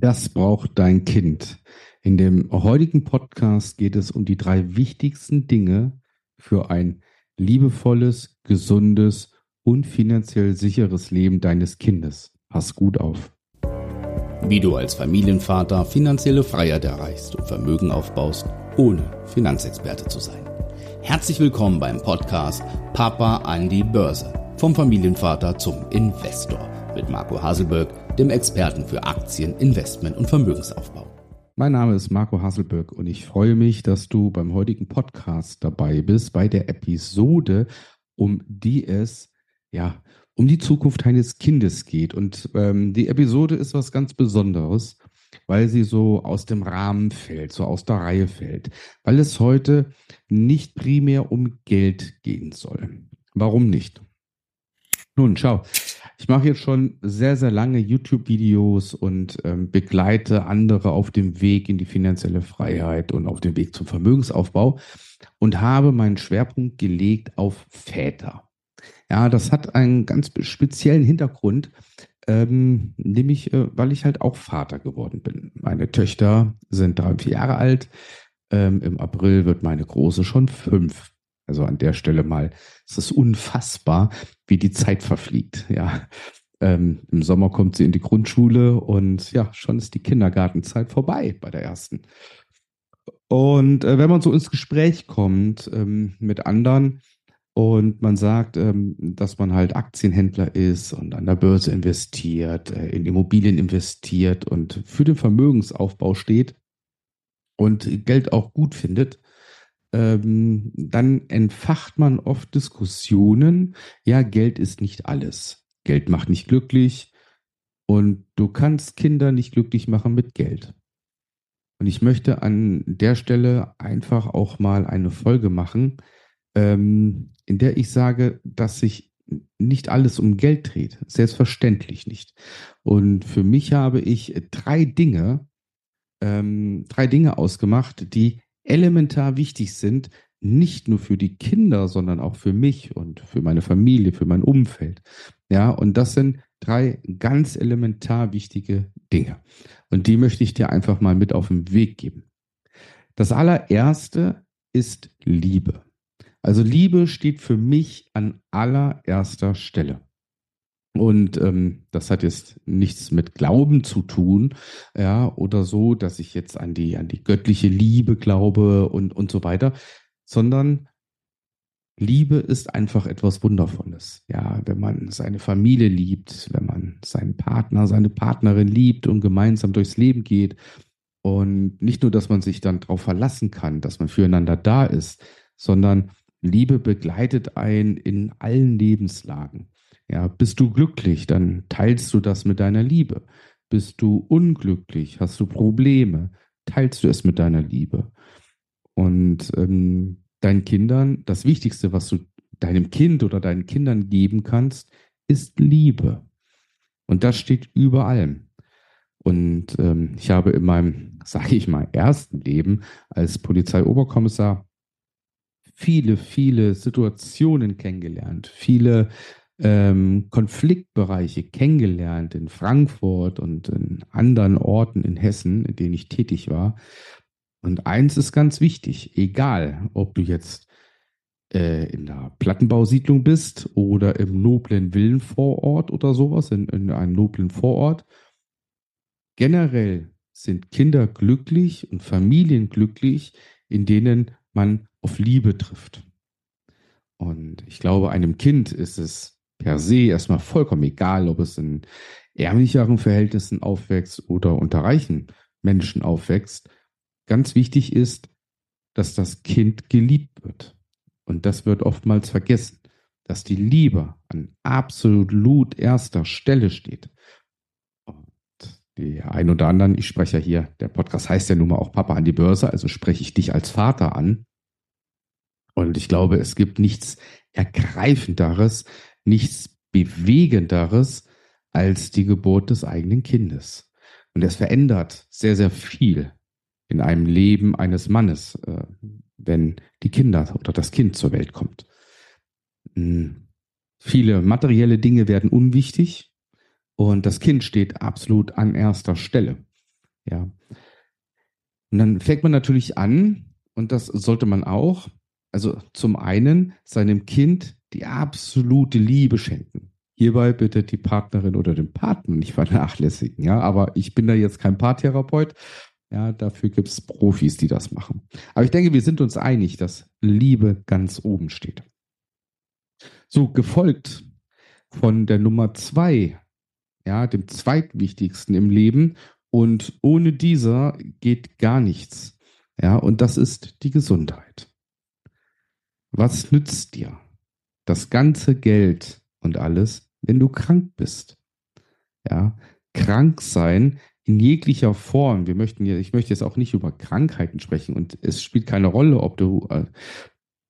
Das braucht dein Kind. In dem heutigen Podcast geht es um die drei wichtigsten Dinge für ein liebevolles, gesundes und finanziell sicheres Leben deines Kindes. Pass gut auf. Wie du als Familienvater finanzielle Freiheit erreichst und Vermögen aufbaust, ohne Finanzexperte zu sein. Herzlich willkommen beim Podcast Papa an die Börse. Vom Familienvater zum Investor mit Marco Haselberg, dem Experten für Aktien, Investment und Vermögensaufbau. Mein Name ist Marco Hasselberg und ich freue mich, dass du beim heutigen Podcast dabei bist, bei der Episode, um die es ja um die Zukunft eines Kindes geht. Und ähm, die Episode ist was ganz Besonderes, weil sie so aus dem Rahmen fällt, so aus der Reihe fällt, weil es heute nicht primär um Geld gehen soll. Warum nicht? Nun, schau, ich mache jetzt schon sehr, sehr lange YouTube-Videos und ähm, begleite andere auf dem Weg in die finanzielle Freiheit und auf dem Weg zum Vermögensaufbau und habe meinen Schwerpunkt gelegt auf Väter. Ja, das hat einen ganz speziellen Hintergrund, ähm, nämlich äh, weil ich halt auch Vater geworden bin. Meine Töchter sind drei vier Jahre alt. Ähm, Im April wird meine Große schon fünf. Also an der Stelle mal, es ist unfassbar, wie die Zeit verfliegt. Ja, ähm, im Sommer kommt sie in die Grundschule und ja, schon ist die Kindergartenzeit vorbei bei der ersten. Und äh, wenn man so ins Gespräch kommt ähm, mit anderen und man sagt, ähm, dass man halt Aktienhändler ist und an der Börse investiert, äh, in Immobilien investiert und für den Vermögensaufbau steht und Geld auch gut findet, ähm, dann entfacht man oft Diskussionen, ja, Geld ist nicht alles. Geld macht nicht glücklich und du kannst Kinder nicht glücklich machen mit Geld. Und ich möchte an der Stelle einfach auch mal eine Folge machen, ähm, in der ich sage, dass sich nicht alles um Geld dreht. Selbstverständlich nicht. Und für mich habe ich drei Dinge, ähm, drei Dinge ausgemacht, die elementar wichtig sind, nicht nur für die Kinder, sondern auch für mich und für meine Familie, für mein Umfeld. Ja, und das sind drei ganz elementar wichtige Dinge. Und die möchte ich dir einfach mal mit auf den Weg geben. Das allererste ist Liebe. Also Liebe steht für mich an allererster Stelle. Und ähm, das hat jetzt nichts mit Glauben zu tun, ja, oder so, dass ich jetzt an die, an die göttliche Liebe glaube und, und so weiter, sondern Liebe ist einfach etwas Wundervolles. Ja, wenn man seine Familie liebt, wenn man seinen Partner, seine Partnerin liebt und gemeinsam durchs Leben geht. Und nicht nur, dass man sich dann darauf verlassen kann, dass man füreinander da ist, sondern Liebe begleitet einen in allen Lebenslagen. Ja, bist du glücklich, dann teilst du das mit deiner Liebe. Bist du unglücklich, hast du Probleme, teilst du es mit deiner Liebe. Und ähm, deinen Kindern, das Wichtigste, was du deinem Kind oder deinen Kindern geben kannst, ist Liebe. Und das steht über allem. Und ähm, ich habe in meinem, sage ich mal, ersten Leben als Polizeioberkommissar viele, viele Situationen kennengelernt, viele ähm, Konfliktbereiche kennengelernt in Frankfurt und in anderen Orten in Hessen, in denen ich tätig war. Und eins ist ganz wichtig, egal ob du jetzt äh, in der Plattenbausiedlung bist oder im noblen Villenvorort oder sowas, in, in einem noblen Vorort, generell sind Kinder glücklich und Familien glücklich, in denen man auf Liebe trifft. Und ich glaube, einem Kind ist es per se erstmal vollkommen egal, ob es in ärmlicheren Verhältnissen aufwächst oder unter reichen Menschen aufwächst. Ganz wichtig ist, dass das Kind geliebt wird. Und das wird oftmals vergessen, dass die Liebe an absolut erster Stelle steht. Und die ein oder anderen, ich spreche ja hier, der Podcast heißt ja nun mal auch Papa an die Börse, also spreche ich dich als Vater an. Und ich glaube, es gibt nichts Ergreifenderes, nichts Bewegenderes als die Geburt des eigenen Kindes. Und es verändert sehr, sehr viel in einem Leben eines Mannes, äh, wenn die Kinder oder das Kind zur Welt kommt. Hm. Viele materielle Dinge werden unwichtig und das Kind steht absolut an erster Stelle. Ja. Und dann fängt man natürlich an, und das sollte man auch, also zum einen seinem Kind die absolute Liebe schenken. Hierbei bitte die Partnerin oder den Partner nicht vernachlässigen, ja. Aber ich bin da jetzt kein Paartherapeut. Ja, dafür gibt es Profis, die das machen. Aber ich denke, wir sind uns einig, dass Liebe ganz oben steht. So, gefolgt von der Nummer zwei, ja, dem zweitwichtigsten im Leben. Und ohne dieser geht gar nichts. Ja, und das ist die Gesundheit. Was nützt dir das ganze Geld und alles, wenn du krank bist? Ja, krank sein in jeglicher Form. Wir möchten ja, ich möchte jetzt auch nicht über Krankheiten sprechen und es spielt keine Rolle, ob du äh,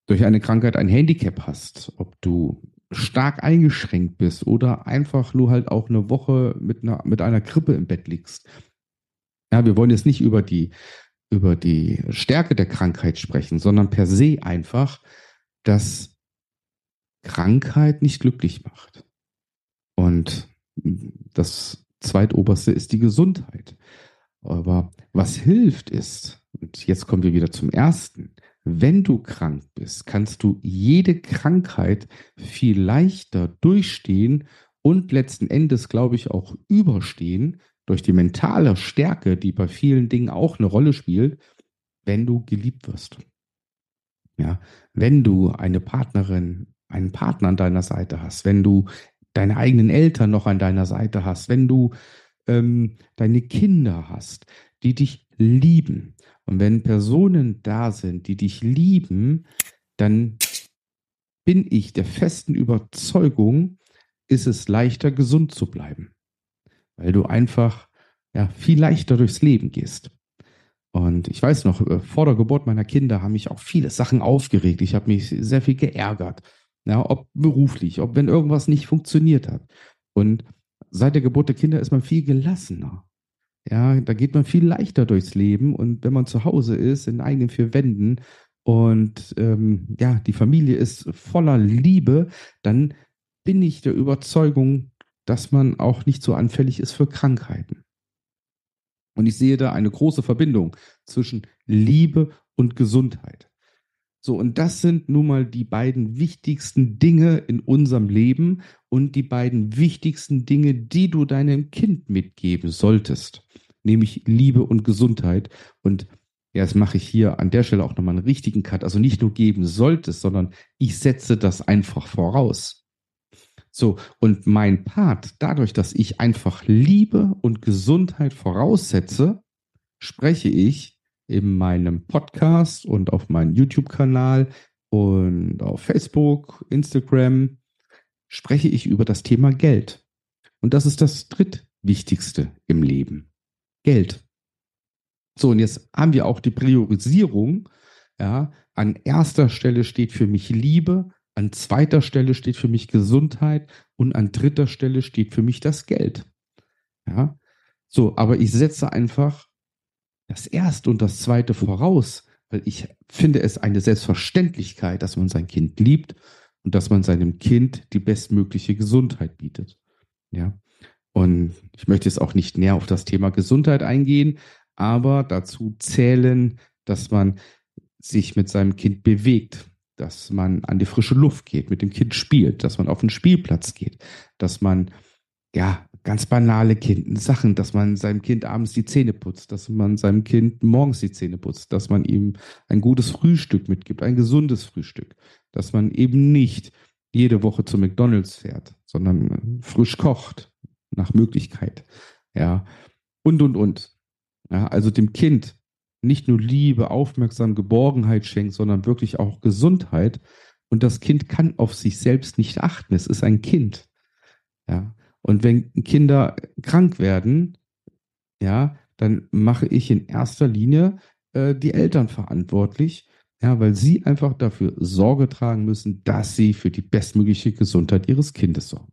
durch eine Krankheit ein Handicap hast, ob du stark eingeschränkt bist oder einfach nur halt auch eine Woche mit einer, mit einer Grippe im Bett liegst. Ja, wir wollen jetzt nicht über die, über die Stärke der Krankheit sprechen, sondern per se einfach, dass Krankheit nicht glücklich macht. Und das zweitoberste ist die Gesundheit. Aber was hilft ist, und jetzt kommen wir wieder zum ersten, wenn du krank bist, kannst du jede Krankheit viel leichter durchstehen und letzten Endes, glaube ich, auch überstehen durch die mentale Stärke, die bei vielen Dingen auch eine Rolle spielt, wenn du geliebt wirst. Ja, wenn du eine Partnerin, einen Partner an deiner Seite hast, wenn du deine eigenen Eltern noch an deiner Seite hast, wenn du ähm, deine Kinder hast, die dich lieben. Und wenn Personen da sind, die dich lieben, dann bin ich der festen Überzeugung, ist es leichter, gesund zu bleiben. Weil du einfach ja, viel leichter durchs Leben gehst. Und ich weiß noch, äh, vor der Geburt meiner Kinder haben mich auch viele Sachen aufgeregt. Ich habe mich sehr viel geärgert. Ja, ob beruflich, ob wenn irgendwas nicht funktioniert hat. Und seit der Geburt der Kinder ist man viel gelassener. Ja, da geht man viel leichter durchs Leben. Und wenn man zu Hause ist, in eigenen vier Wänden und ähm, ja, die Familie ist voller Liebe, dann bin ich der Überzeugung, dass man auch nicht so anfällig ist für Krankheiten. Und ich sehe da eine große Verbindung zwischen Liebe und Gesundheit. So, und das sind nun mal die beiden wichtigsten Dinge in unserem Leben und die beiden wichtigsten Dinge, die du deinem Kind mitgeben solltest, nämlich Liebe und Gesundheit. Und ja, das mache ich hier an der Stelle auch nochmal einen richtigen Cut. Also nicht nur geben solltest, sondern ich setze das einfach voraus. So, und mein Part, dadurch, dass ich einfach Liebe und Gesundheit voraussetze, spreche ich in meinem Podcast und auf meinem YouTube-Kanal und auf Facebook, Instagram spreche ich über das Thema Geld. Und das ist das drittwichtigste im Leben. Geld. So, und jetzt haben wir auch die Priorisierung. Ja, an erster Stelle steht für mich Liebe, an zweiter Stelle steht für mich Gesundheit und an dritter Stelle steht für mich das Geld. Ja, so, aber ich setze einfach das erste und das zweite voraus, weil ich finde es eine Selbstverständlichkeit, dass man sein Kind liebt und dass man seinem Kind die bestmögliche Gesundheit bietet. Ja. Und ich möchte jetzt auch nicht näher auf das Thema Gesundheit eingehen, aber dazu zählen, dass man sich mit seinem Kind bewegt, dass man an die frische Luft geht, mit dem Kind spielt, dass man auf den Spielplatz geht, dass man ja ganz banale kind Sachen, dass man seinem Kind abends die Zähne putzt, dass man seinem Kind morgens die Zähne putzt, dass man ihm ein gutes Frühstück mitgibt, ein gesundes Frühstück, dass man eben nicht jede Woche zu McDonald's fährt, sondern frisch kocht nach Möglichkeit. Ja, und und und. Ja, also dem Kind nicht nur Liebe, Aufmerksamkeit, Geborgenheit schenkt, sondern wirklich auch Gesundheit. Und das Kind kann auf sich selbst nicht achten. Es ist ein Kind. Ja, und wenn Kinder krank werden, ja, dann mache ich in erster Linie äh, die Eltern verantwortlich, ja, weil sie einfach dafür Sorge tragen müssen, dass sie für die bestmögliche Gesundheit ihres Kindes sorgen.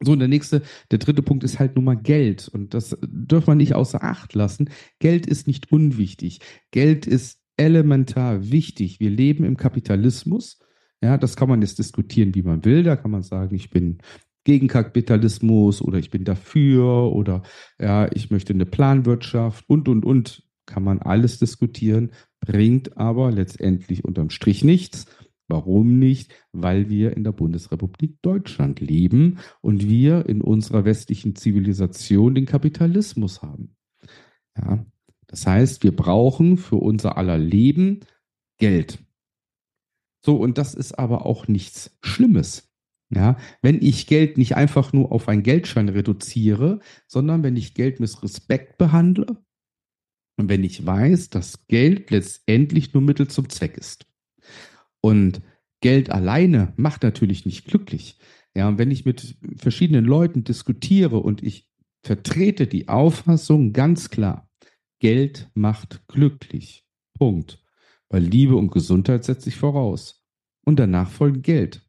So, und der nächste, der dritte Punkt ist halt nun mal Geld. Und das dürfen wir nicht außer Acht lassen. Geld ist nicht unwichtig. Geld ist elementar wichtig. Wir leben im Kapitalismus. Ja, das kann man jetzt diskutieren, wie man will. Da kann man sagen, ich bin gegen Kapitalismus oder ich bin dafür oder ja, ich möchte eine Planwirtschaft und, und, und. Kann man alles diskutieren, bringt aber letztendlich unterm Strich nichts. Warum nicht? Weil wir in der Bundesrepublik Deutschland leben und wir in unserer westlichen Zivilisation den Kapitalismus haben. Ja, das heißt, wir brauchen für unser aller Leben Geld. So, und das ist aber auch nichts Schlimmes. Ja, wenn ich Geld nicht einfach nur auf einen Geldschein reduziere, sondern wenn ich Geld mit Respekt behandle und wenn ich weiß, dass Geld letztendlich nur Mittel zum Zweck ist. Und Geld alleine macht natürlich nicht glücklich. Ja, und wenn ich mit verschiedenen Leuten diskutiere und ich vertrete die Auffassung ganz klar, Geld macht glücklich. Punkt. Weil Liebe und Gesundheit setzt sich voraus. Und danach folgt Geld.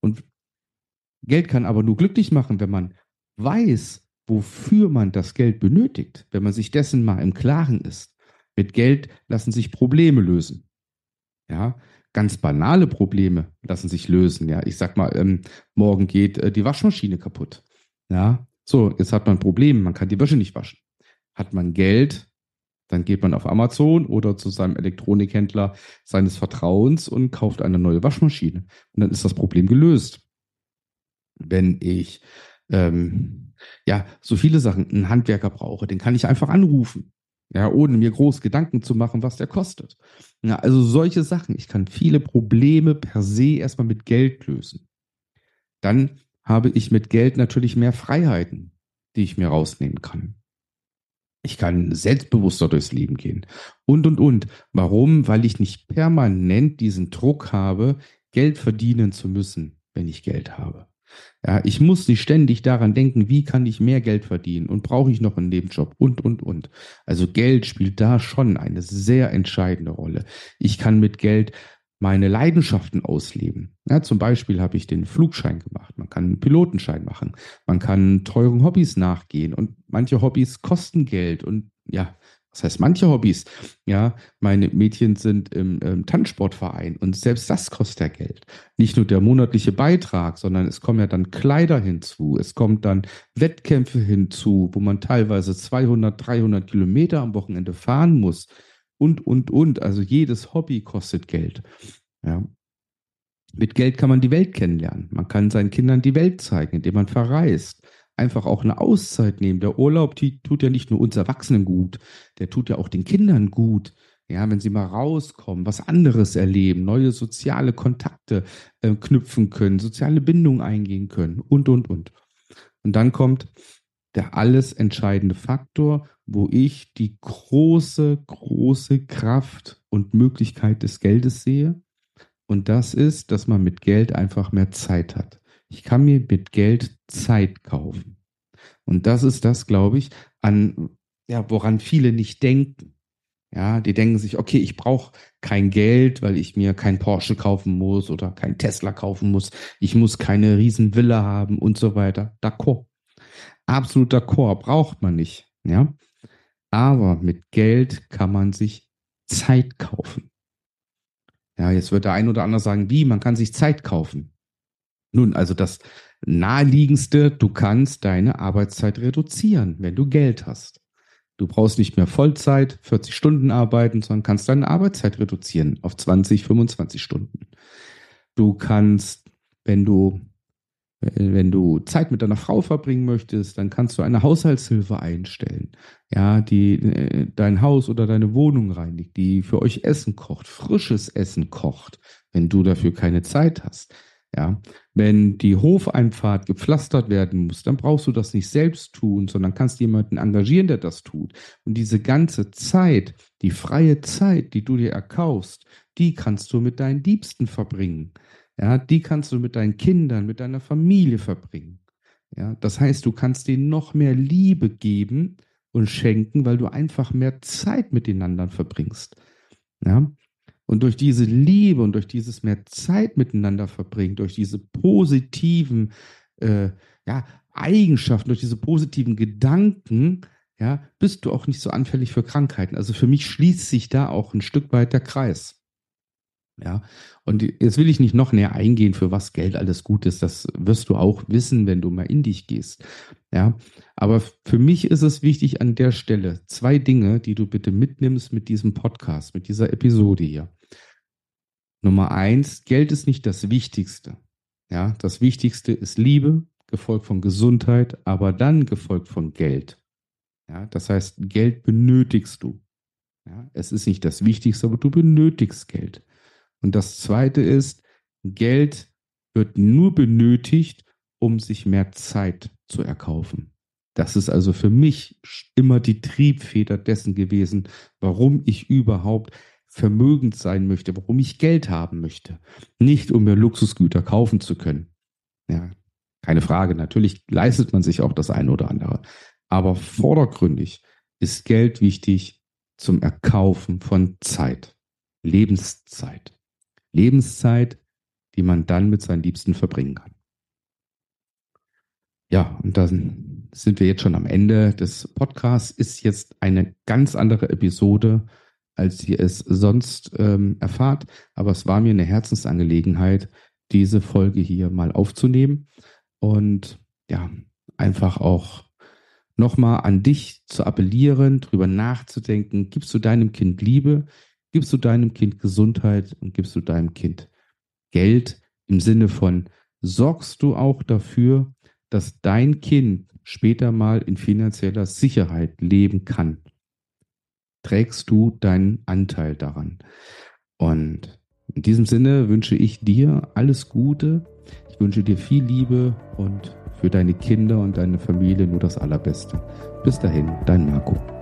Und Geld kann aber nur glücklich machen, wenn man weiß, wofür man das Geld benötigt, wenn man sich dessen mal im Klaren ist. Mit Geld lassen sich Probleme lösen. Ja, ganz banale Probleme lassen sich lösen. Ja, ich sag mal, ähm, morgen geht äh, die Waschmaschine kaputt. Ja, so, jetzt hat man ein Problem, man kann die Wäsche nicht waschen. Hat man Geld, dann geht man auf Amazon oder zu seinem Elektronikhändler seines Vertrauens und kauft eine neue Waschmaschine. Und dann ist das Problem gelöst wenn ich ähm, ja so viele Sachen einen Handwerker brauche, den kann ich einfach anrufen. Ja, ohne mir groß Gedanken zu machen, was der kostet. Ja, also solche Sachen. Ich kann viele Probleme per se erstmal mit Geld lösen. Dann habe ich mit Geld natürlich mehr Freiheiten, die ich mir rausnehmen kann. Ich kann selbstbewusster durchs Leben gehen. Und, und, und. Warum? Weil ich nicht permanent diesen Druck habe, Geld verdienen zu müssen, wenn ich Geld habe. Ja, ich muss nicht ständig daran denken, wie kann ich mehr Geld verdienen und brauche ich noch einen Nebenjob und, und, und. Also Geld spielt da schon eine sehr entscheidende Rolle. Ich kann mit Geld meine Leidenschaften ausleben. Ja, zum Beispiel habe ich den Flugschein gemacht. Man kann einen Pilotenschein machen. Man kann teuren Hobbys nachgehen und manche Hobbys kosten Geld und ja, das heißt, manche Hobbys, ja, meine Mädchen sind im, im Tanzsportverein und selbst das kostet ja Geld. Nicht nur der monatliche Beitrag, sondern es kommen ja dann Kleider hinzu, es kommt dann Wettkämpfe hinzu, wo man teilweise 200, 300 Kilometer am Wochenende fahren muss und, und, und. Also jedes Hobby kostet Geld. Ja. Mit Geld kann man die Welt kennenlernen. Man kann seinen Kindern die Welt zeigen, indem man verreist einfach auch eine Auszeit nehmen. Der Urlaub die tut ja nicht nur uns Erwachsenen gut, der tut ja auch den Kindern gut. Ja, wenn sie mal rauskommen, was anderes erleben, neue soziale Kontakte äh, knüpfen können, soziale Bindungen eingehen können und, und, und. Und dann kommt der alles entscheidende Faktor, wo ich die große, große Kraft und Möglichkeit des Geldes sehe. Und das ist, dass man mit Geld einfach mehr Zeit hat. Ich kann mir mit Geld Zeit kaufen. Und das ist das, glaube ich, an, ja, woran viele nicht denken. Ja, die denken sich, okay, ich brauche kein Geld, weil ich mir kein Porsche kaufen muss oder kein Tesla kaufen muss. Ich muss keine Riesenvilla haben und so weiter. D'accord. Absolut d'accord. Braucht man nicht. Ja. Aber mit Geld kann man sich Zeit kaufen. Ja, jetzt wird der ein oder andere sagen, wie? Man kann sich Zeit kaufen. Nun, also das naheliegendste, du kannst deine Arbeitszeit reduzieren, wenn du Geld hast. Du brauchst nicht mehr Vollzeit, 40 Stunden arbeiten, sondern kannst deine Arbeitszeit reduzieren auf 20, 25 Stunden. Du kannst, wenn du wenn du Zeit mit deiner Frau verbringen möchtest, dann kannst du eine Haushaltshilfe einstellen, ja, die äh, dein Haus oder deine Wohnung reinigt, die für euch Essen kocht, frisches Essen kocht, wenn du dafür keine Zeit hast. Ja, wenn die Hofeinfahrt gepflastert werden muss, dann brauchst du das nicht selbst tun, sondern kannst jemanden engagieren, der das tut. Und diese ganze Zeit, die freie Zeit, die du dir erkaufst, die kannst du mit deinen Liebsten verbringen. Ja, die kannst du mit deinen Kindern, mit deiner Familie verbringen. Ja, das heißt, du kannst denen noch mehr Liebe geben und schenken, weil du einfach mehr Zeit miteinander verbringst. Ja, und durch diese Liebe und durch dieses mehr Zeit miteinander verbringen, durch diese positiven äh, ja, Eigenschaften, durch diese positiven Gedanken, ja, bist du auch nicht so anfällig für Krankheiten. Also für mich schließt sich da auch ein Stück weit der Kreis. Ja, und jetzt will ich nicht noch näher eingehen, für was Geld alles gut ist. Das wirst du auch wissen, wenn du mal in dich gehst. Ja, aber für mich ist es wichtig an der Stelle zwei Dinge, die du bitte mitnimmst mit diesem Podcast, mit dieser Episode hier. Nummer eins, Geld ist nicht das Wichtigste. Ja, das Wichtigste ist Liebe, gefolgt von Gesundheit, aber dann gefolgt von Geld. Ja, das heißt, Geld benötigst du. Ja, es ist nicht das Wichtigste, aber du benötigst Geld. Und das zweite ist, Geld wird nur benötigt, um sich mehr Zeit zu erkaufen. Das ist also für mich immer die Triebfeder dessen gewesen, warum ich überhaupt vermögend sein möchte, warum ich Geld haben möchte. Nicht um mir Luxusgüter kaufen zu können. Ja, keine Frage. Natürlich leistet man sich auch das eine oder andere. Aber vordergründig ist Geld wichtig zum Erkaufen von Zeit. Lebenszeit. Lebenszeit, die man dann mit seinen Liebsten verbringen kann. Ja, und dann sind wir jetzt schon am Ende des Podcasts. Ist jetzt eine ganz andere Episode, als ihr es sonst ähm, erfahrt. Aber es war mir eine Herzensangelegenheit, diese Folge hier mal aufzunehmen und ja, einfach auch nochmal an dich zu appellieren, drüber nachzudenken. Gibst du deinem Kind Liebe? Gibst du deinem Kind Gesundheit und gibst du deinem Kind Geld im Sinne von, sorgst du auch dafür, dass dein Kind später mal in finanzieller Sicherheit leben kann? Trägst du deinen Anteil daran? Und in diesem Sinne wünsche ich dir alles Gute. Ich wünsche dir viel Liebe und für deine Kinder und deine Familie nur das Allerbeste. Bis dahin, dein Marco.